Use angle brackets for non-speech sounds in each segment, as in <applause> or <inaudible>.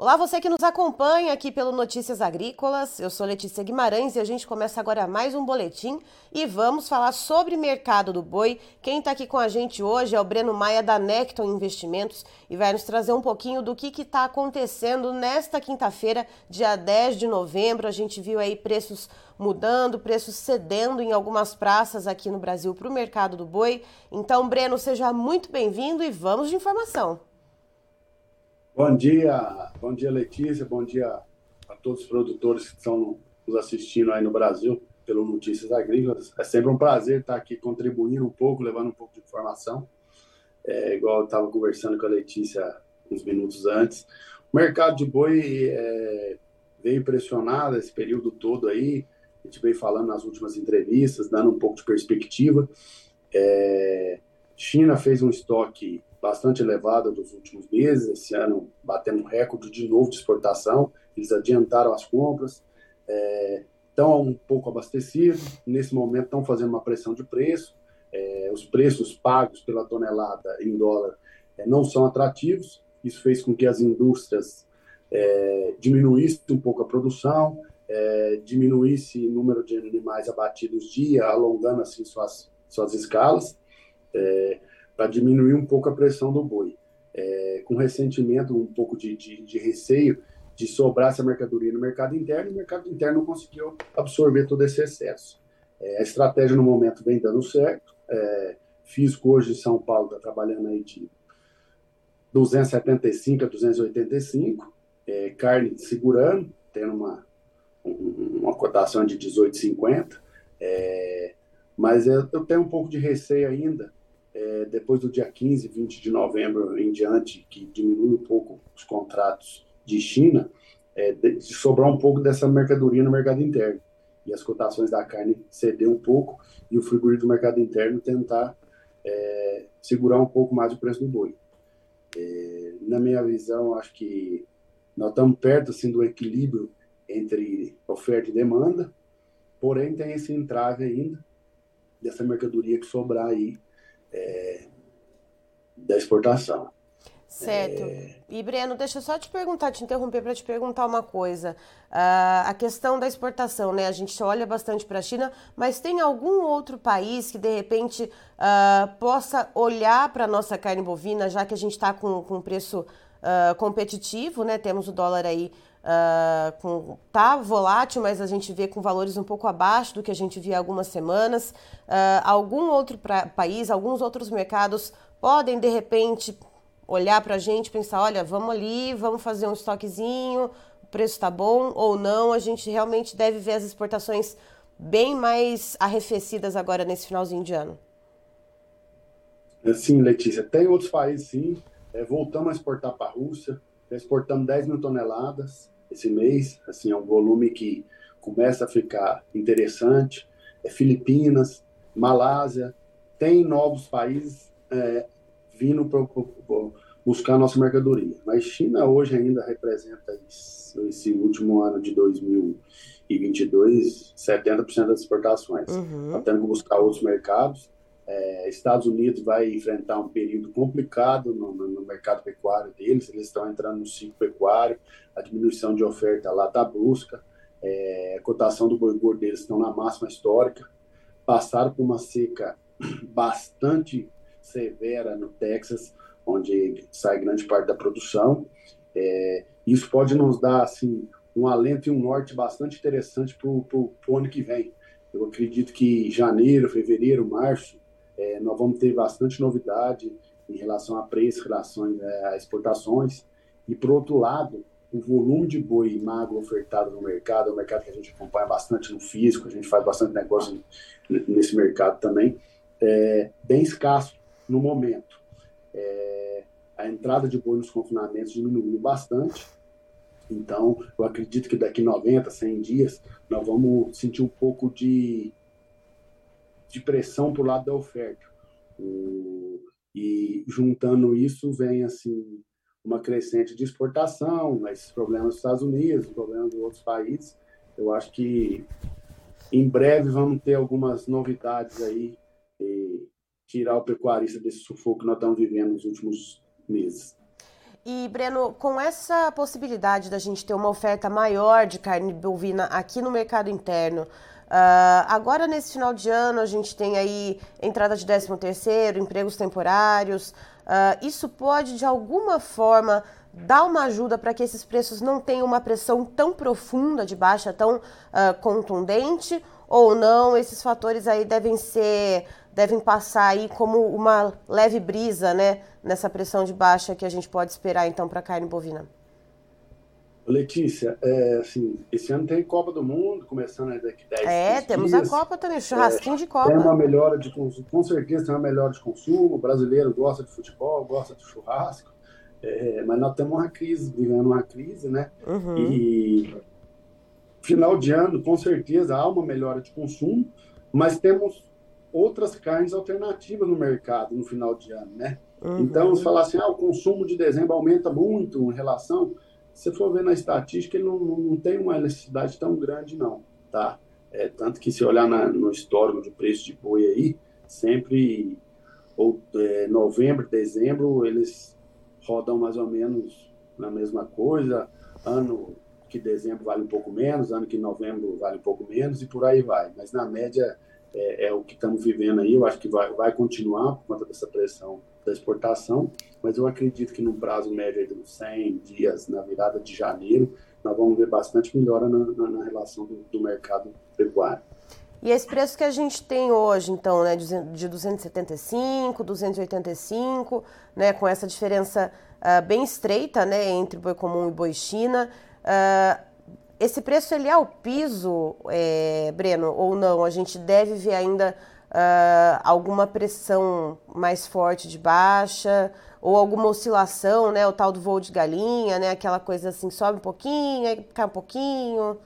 Olá, você que nos acompanha aqui pelo Notícias Agrícolas. Eu sou Letícia Guimarães e a gente começa agora mais um boletim e vamos falar sobre mercado do boi. Quem está aqui com a gente hoje é o Breno Maia da Necton Investimentos e vai nos trazer um pouquinho do que está acontecendo nesta quinta-feira, dia 10 de novembro. A gente viu aí preços mudando, preços cedendo em algumas praças aqui no Brasil para o mercado do boi. Então, Breno, seja muito bem-vindo e vamos de informação. Bom dia, bom dia Letícia, bom dia a todos os produtores que estão nos assistindo aí no Brasil pelo Notícias Agrícolas. É sempre um prazer estar aqui contribuindo um pouco, levando um pouco de informação. É, igual eu estava conversando com a Letícia uns minutos antes. O mercado de boi é, veio pressionado esse período todo aí. A gente veio falando nas últimas entrevistas, dando um pouco de perspectiva. É, China fez um estoque bastante elevada dos últimos meses. Esse ano batendo um recorde de novo de exportação. Eles adiantaram as compras, é, estão um pouco abastecidos. Nesse momento estão fazendo uma pressão de preço. É, os preços pagos pela tonelada em dólar é, não são atrativos. Isso fez com que as indústrias é, diminuíssem um pouco a produção, é, diminuísse o número de animais abatidos dia, alongando assim suas, suas escalas. É, para diminuir um pouco a pressão do boi. É, com ressentimento, um pouco de, de, de, receio de sobrar essa mercadoria no mercado interno, e o mercado interno conseguiu absorver todo esse excesso. É, a estratégia no momento vem dando certo. É, físico hoje em São Paulo está trabalhando aí de 275 a 285, é, carne segurando, tendo uma, uma cotação de 18,50. É, mas eu tenho um pouco de receio ainda é, depois do dia 15, 20 de novembro em diante, que diminui um pouco os contratos de China, é, de, sobrar um pouco dessa mercadoria no mercado interno. E as cotações da carne ceder um pouco e o frigorífico do mercado interno tentar é, segurar um pouco mais o preço do boi. É, na minha visão, acho que nós estamos perto assim, do equilíbrio entre oferta e demanda, porém tem esse entrave ainda dessa mercadoria que sobrar aí é, da exportação. Certo. É... E Breno, deixa eu só te perguntar, te interromper para te perguntar uma coisa. Uh, a questão da exportação, né? A gente olha bastante para a China, mas tem algum outro país que de repente uh, possa olhar para a nossa carne bovina, já que a gente está com, com preço uh, competitivo, né? Temos o dólar aí Uh, com, tá volátil, mas a gente vê com valores um pouco abaixo do que a gente via há algumas semanas. Uh, algum outro pra, país, alguns outros mercados podem de repente olhar para a gente pensar: olha, vamos ali, vamos fazer um estoquezinho, o preço está bom ou não. A gente realmente deve ver as exportações bem mais arrefecidas agora nesse finalzinho de ano. Sim, Letícia, tem outros países sim. É, voltamos a exportar para a Rússia, exportamos 10 mil toneladas esse mês, assim, é um volume que começa a ficar interessante. É Filipinas, Malásia, tem novos países é, vindo para buscar nossa mercadoria. Mas China hoje ainda representa isso, esse último ano de 2022, 70% das exportações. Uhum. Está tendo que buscar outros mercados. É, Estados Unidos vai enfrentar um período complicado no, no, mercado pecuário deles, eles estão entrando no ciclo pecuário, a diminuição de oferta lá está brusca, é, a cotação do boi gordo deles estão na máxima histórica, passaram por uma seca <coughs> bastante severa no Texas, onde sai grande parte da produção. É, isso pode nos dar assim um alento e um norte bastante interessante para o ano que vem. Eu acredito que janeiro, fevereiro, março é, nós vamos ter bastante novidade em relação a preço, relação é, a exportações. E, por outro lado, o volume de boi magro ofertado no mercado, é um mercado que a gente acompanha bastante no físico, a gente faz bastante negócio nesse mercado também, é bem escasso no momento. É, a entrada de boi nos confinamentos diminuiu bastante, então eu acredito que daqui 90, 100 dias nós vamos sentir um pouco de de pressão para o lado da oferta. E juntando isso vem assim uma crescente de exportação, esses problemas dos Estados Unidos, problemas de outros países. Eu acho que em breve vamos ter algumas novidades aí tirar o pecuarista desse sufoco que nós estamos vivendo nos últimos meses. E, Breno, com essa possibilidade da gente ter uma oferta maior de carne bovina aqui no mercado interno, Uh, agora, nesse final de ano, a gente tem aí entrada de 13 terceiro, empregos temporários. Uh, isso pode, de alguma forma, dar uma ajuda para que esses preços não tenham uma pressão tão profunda de baixa, tão uh, contundente, ou não? Esses fatores aí devem ser, devem passar aí como uma leve brisa, né, nessa pressão de baixa que a gente pode esperar, então, para a carne bovina. Letícia, é, assim, esse ano tem Copa do Mundo, começando daqui 10 É, temos dias. a Copa também, churrasquinho é, de Copa. Tem uma melhora de consumo, com certeza tem uma melhora de consumo, o brasileiro gosta de futebol, gosta de churrasco, é, mas nós temos uma crise, vivendo uma crise, né? Uhum. E final de ano, com certeza, há uma melhora de consumo, mas temos outras carnes alternativas no mercado no final de ano, né? Uhum. Então, se falar assim, ah, o consumo de dezembro aumenta muito em relação se for ver na estatística, ele não, não tem uma elasticidade tão grande, não, tá? É, tanto que se olhar na, no histórico de preço de boi aí, sempre ou é, novembro, dezembro, eles rodam mais ou menos na mesma coisa. Ano que dezembro vale um pouco menos, ano que novembro vale um pouco menos e por aí vai. Mas na média é, é o que estamos vivendo aí. Eu acho que vai, vai continuar por conta dessa pressão da exportação, mas eu acredito que no prazo médio de uns 100 dias, na virada de janeiro, nós vamos ver bastante melhora na, na, na relação do, do, mercado pecuário. E esse preço que a gente tem hoje, então, né, de 275, 285, né, com essa diferença uh, bem estreita, né, entre boi comum e boi China, uh, esse preço ele é o piso, é, Breno, ou não? A gente deve ver ainda uh, alguma pressão mais forte de baixa ou alguma oscilação, né? O tal do voo de galinha, né? Aquela coisa assim, sobe um pouquinho, aí cai um pouquinho.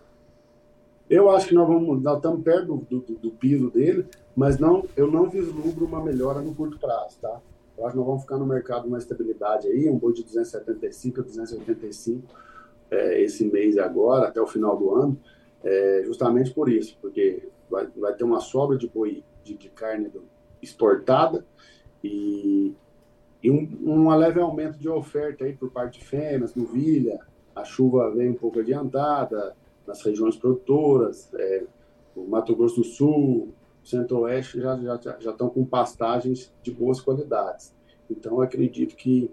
Eu acho que nós vamos, nós estamos perto do, do, do, piso dele, mas não, eu não vislumbro uma melhora no curto prazo, tá? Eu acho que nós vamos ficar no mercado uma estabilidade aí, um boi de 275 a 285 é, esse mês agora, até o final do ano, é, justamente por isso, porque vai, vai ter uma sobra de boi de, de carne exportada e, e um, um leve aumento de oferta aí por parte de fêmeas, novilha, a chuva vem um pouco adiantada nas regiões produtoras, é, o Mato Grosso do Sul, Centro-Oeste já, já, já estão com pastagens de boas qualidades. Então, acredito que,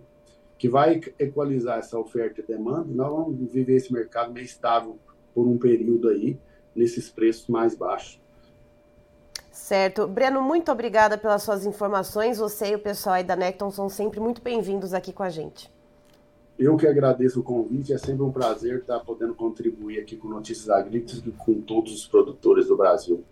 que vai equalizar essa oferta e demanda, nós vamos viver esse mercado meio estável por um período aí, nesses preços mais baixos. Certo. Breno, muito obrigada pelas suas informações. Você e o pessoal aí da Necton são sempre muito bem-vindos aqui com a gente. Eu que agradeço o convite, é sempre um prazer estar podendo contribuir aqui com Notícias Agrícolas e com todos os produtores do Brasil.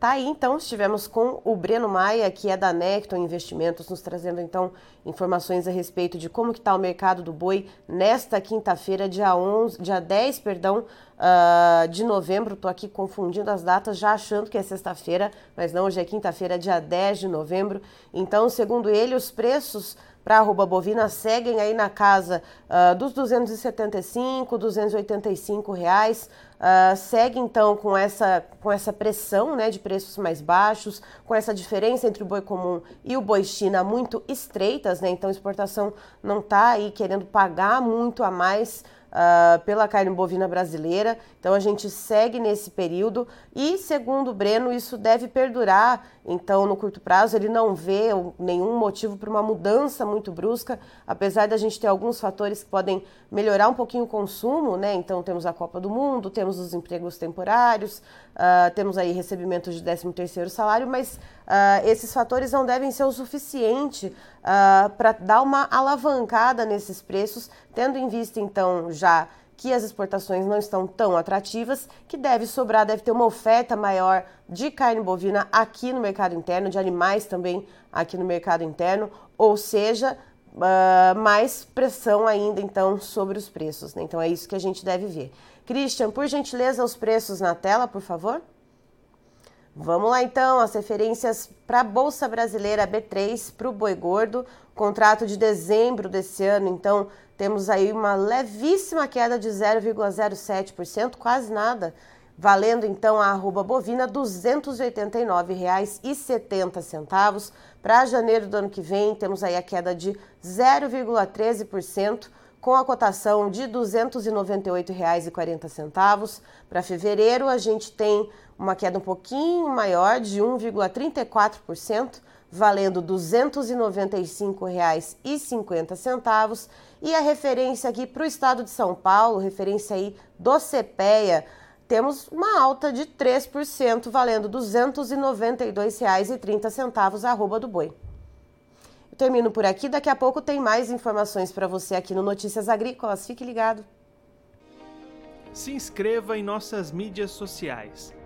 Tá aí, então, estivemos com o Breno Maia, que é da Necton Investimentos, nos trazendo, então, informações a respeito de como que está o mercado do boi nesta quinta-feira, dia 11, dia 10, perdão, uh, de novembro. Estou aqui confundindo as datas, já achando que é sexta-feira, mas não, hoje é quinta-feira, dia 10 de novembro. Então, segundo ele, os preços para arroba bovina seguem aí na casa uh, dos 275, 285 reais. Uh, segue então com essa, com essa pressão né, de preços mais baixos, com essa diferença entre o boi comum e o boi China muito estreitas, né? Então a exportação não está aí querendo pagar muito a mais uh, pela carne bovina brasileira. Então a gente segue nesse período e, segundo o Breno, isso deve perdurar. Então, no curto prazo, ele não vê nenhum motivo para uma mudança muito brusca, apesar da gente ter alguns fatores que podem melhorar um pouquinho o consumo, né? Então, temos a Copa do Mundo, temos os empregos temporários, uh, temos aí recebimento de 13 terceiro salário, mas uh, esses fatores não devem ser o suficiente uh, para dar uma alavancada nesses preços, tendo em vista, então, já que as exportações não estão tão atrativas, que deve sobrar, deve ter uma oferta maior de carne bovina aqui no mercado interno, de animais também aqui no mercado interno, ou seja, uh, mais pressão ainda então sobre os preços. Né? Então é isso que a gente deve ver. Christian, por gentileza, os preços na tela, por favor. Vamos lá então, as referências para a Bolsa Brasileira B3 para o boi gordo, contrato de dezembro desse ano, então temos aí uma levíssima queda de 0,07%, quase nada. valendo então a arroba bovina R$ 289,70. Para janeiro do ano que vem, temos aí a queda de 0,13%, com a cotação de R$ 298,40. Para fevereiro, a gente tem uma queda um pouquinho maior, de 1,34%, valendo R$ 295,50. E a referência aqui para o estado de São Paulo, referência aí do CPEA, temos uma alta de 3%, valendo R$ 292,30 arroba do boi. Eu termino por aqui, daqui a pouco tem mais informações para você aqui no Notícias Agrícolas. Fique ligado. Se inscreva em nossas mídias sociais.